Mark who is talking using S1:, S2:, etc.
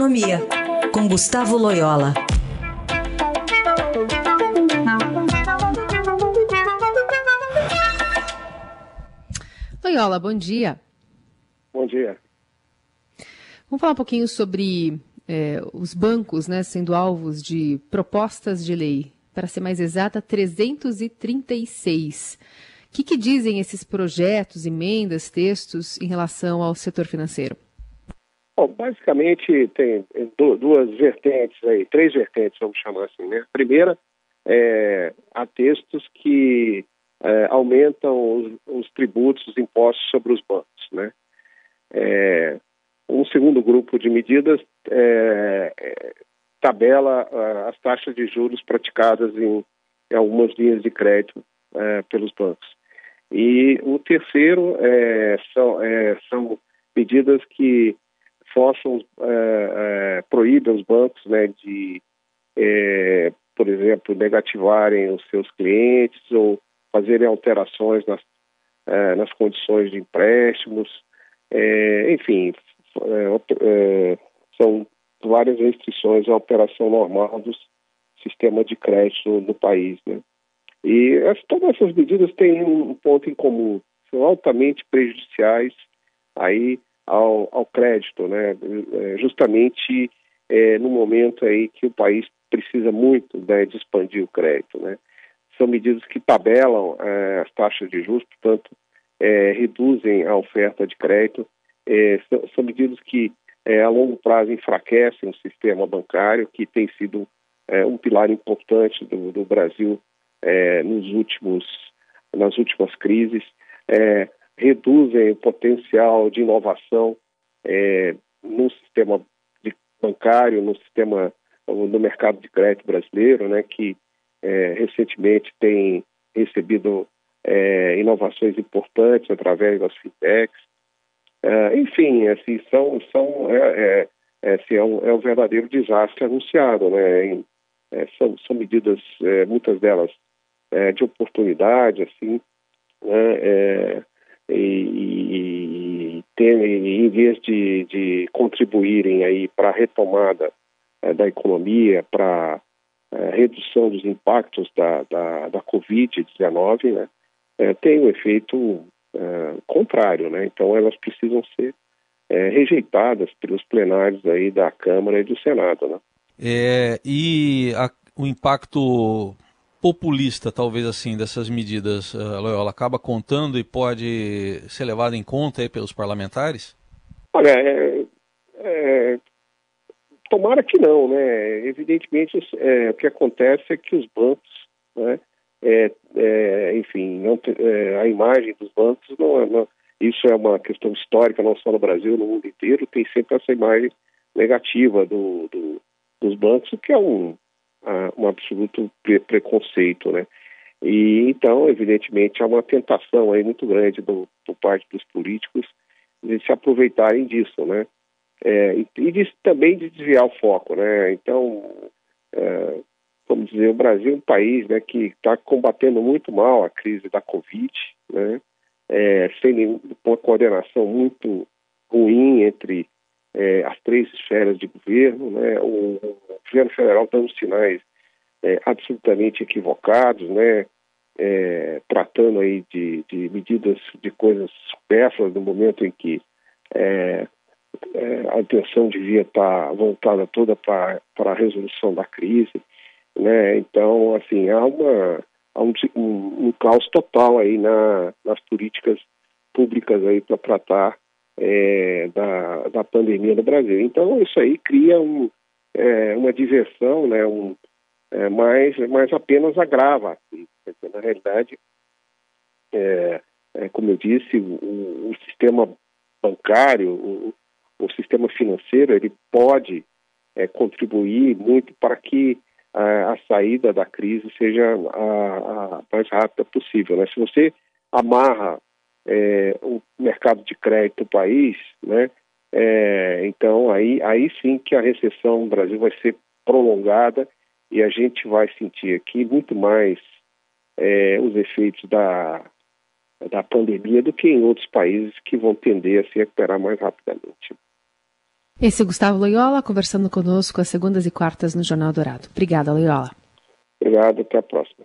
S1: Economia, com Gustavo Loyola.
S2: Loyola, bom dia.
S3: Bom dia.
S2: Vamos falar um pouquinho sobre é, os bancos né, sendo alvos de propostas de lei. Para ser mais exata, 336. O que, que dizem esses projetos, emendas, textos em relação ao setor financeiro?
S3: Bom, basicamente tem duas vertentes aí, três vertentes, vamos chamar assim, né? A primeira, é, há textos que é, aumentam os, os, tributos, os impostos sobre os bancos, né? É, um segundo grupo de medidas é, é tabela as taxas de juros praticadas em, em algumas linhas de crédito é, pelos bancos. E o terceiro são, são medidas que forçam, é, é, os bancos né, de, é, por exemplo, negativarem os seus clientes ou fazerem alterações nas, é, nas condições de empréstimos. Enfim, são várias restrições à operação normal do sistema de crédito no país. Né? E as, todas essas medidas têm um ponto em comum, são altamente prejudiciais aí ao, ao crédito, né? É, justamente é, no momento aí que o país precisa muito né, de expandir o crédito, né? São medidas que tabelam é, as taxas de juros, portanto, é, reduzem a oferta de crédito, é, são, são, medidas que é, a longo prazo enfraquecem o sistema bancário, que tem sido um pilar importante do, do Brasil nos últimos, nas últimas crises, é, reduzem o potencial de inovação é, no sistema bancário, no sistema no mercado de crédito brasileiro, né, que é, recentemente tem recebido é, inovações importantes através das fintechs. É, enfim, assim, são, são é, é, assim, é, um, é um verdadeiro desastre anunciado. Né? Em, é, são, são medidas, é, muitas delas é, de oportunidade, assim, né, é, e, e ter, em vez de, de contribuírem aí para a retomada é, da economia, para é, redução dos impactos da, da, da Covid-19, né, é, tem um efeito contrário, né? Então elas precisam ser rejeitadas pelos plenários aí da Câmara e do Senado, né?
S4: É, e a, o impacto populista, talvez assim, dessas medidas, uh, Loyola, acaba contando e pode ser levado em conta aí pelos parlamentares?
S3: Olha, é, é, tomara que não, né? Evidentemente, é, o que acontece é que os bancos, né, é, é, enfim, não, é, a imagem dos bancos, não, não, isso é uma questão histórica, não só no Brasil, no mundo inteiro, tem sempre essa imagem negativa do, do dos bancos, o que é um, um absoluto pre preconceito, né? E então, evidentemente, há uma tentação aí muito grande do, por parte dos políticos de se aproveitarem disso, né? É, e, e de, também de desviar o foco, né? Então, é, vamos dizer, o Brasil é um país né, que está combatendo muito mal a crise da Covid, né? É, sem uma coordenação muito ruim entre é, as três esferas de governo, né? o, o governo federal dando sinais é, absolutamente equivocados, né? É, tratando aí de, de, medidas de coisas supérfluas no momento em que é, é a atenção devia estar voltada toda para a resolução da crise, né? Então, assim, há uma há um, um, um caos total aí na, nas políticas públicas aí para tratar é, da, da pandemia no Brasil. Então, isso aí cria um, é, uma diversão, né, um, é, mas, mas apenas agrava. Na realidade, é, é, como eu disse, o, o sistema bancário, o, o, sistema financeiro, ele pode é, contribuir muito para que a, a, saída da crise seja a, a mais rápida possível. Né? Se você amarra é, o mercado de crédito do país, né? É, então aí, aí sim que a recessão no Brasil vai ser prolongada e a gente vai sentir aqui muito mais é, os efeitos da, da pandemia do que em outros países que vão tender a se recuperar mais rapidamente.
S2: Esse é Gustavo Loyola conversando conosco às segundas e quartas no Jornal Dourado. Obrigada, Loyola.
S3: Obrigado, até a próxima.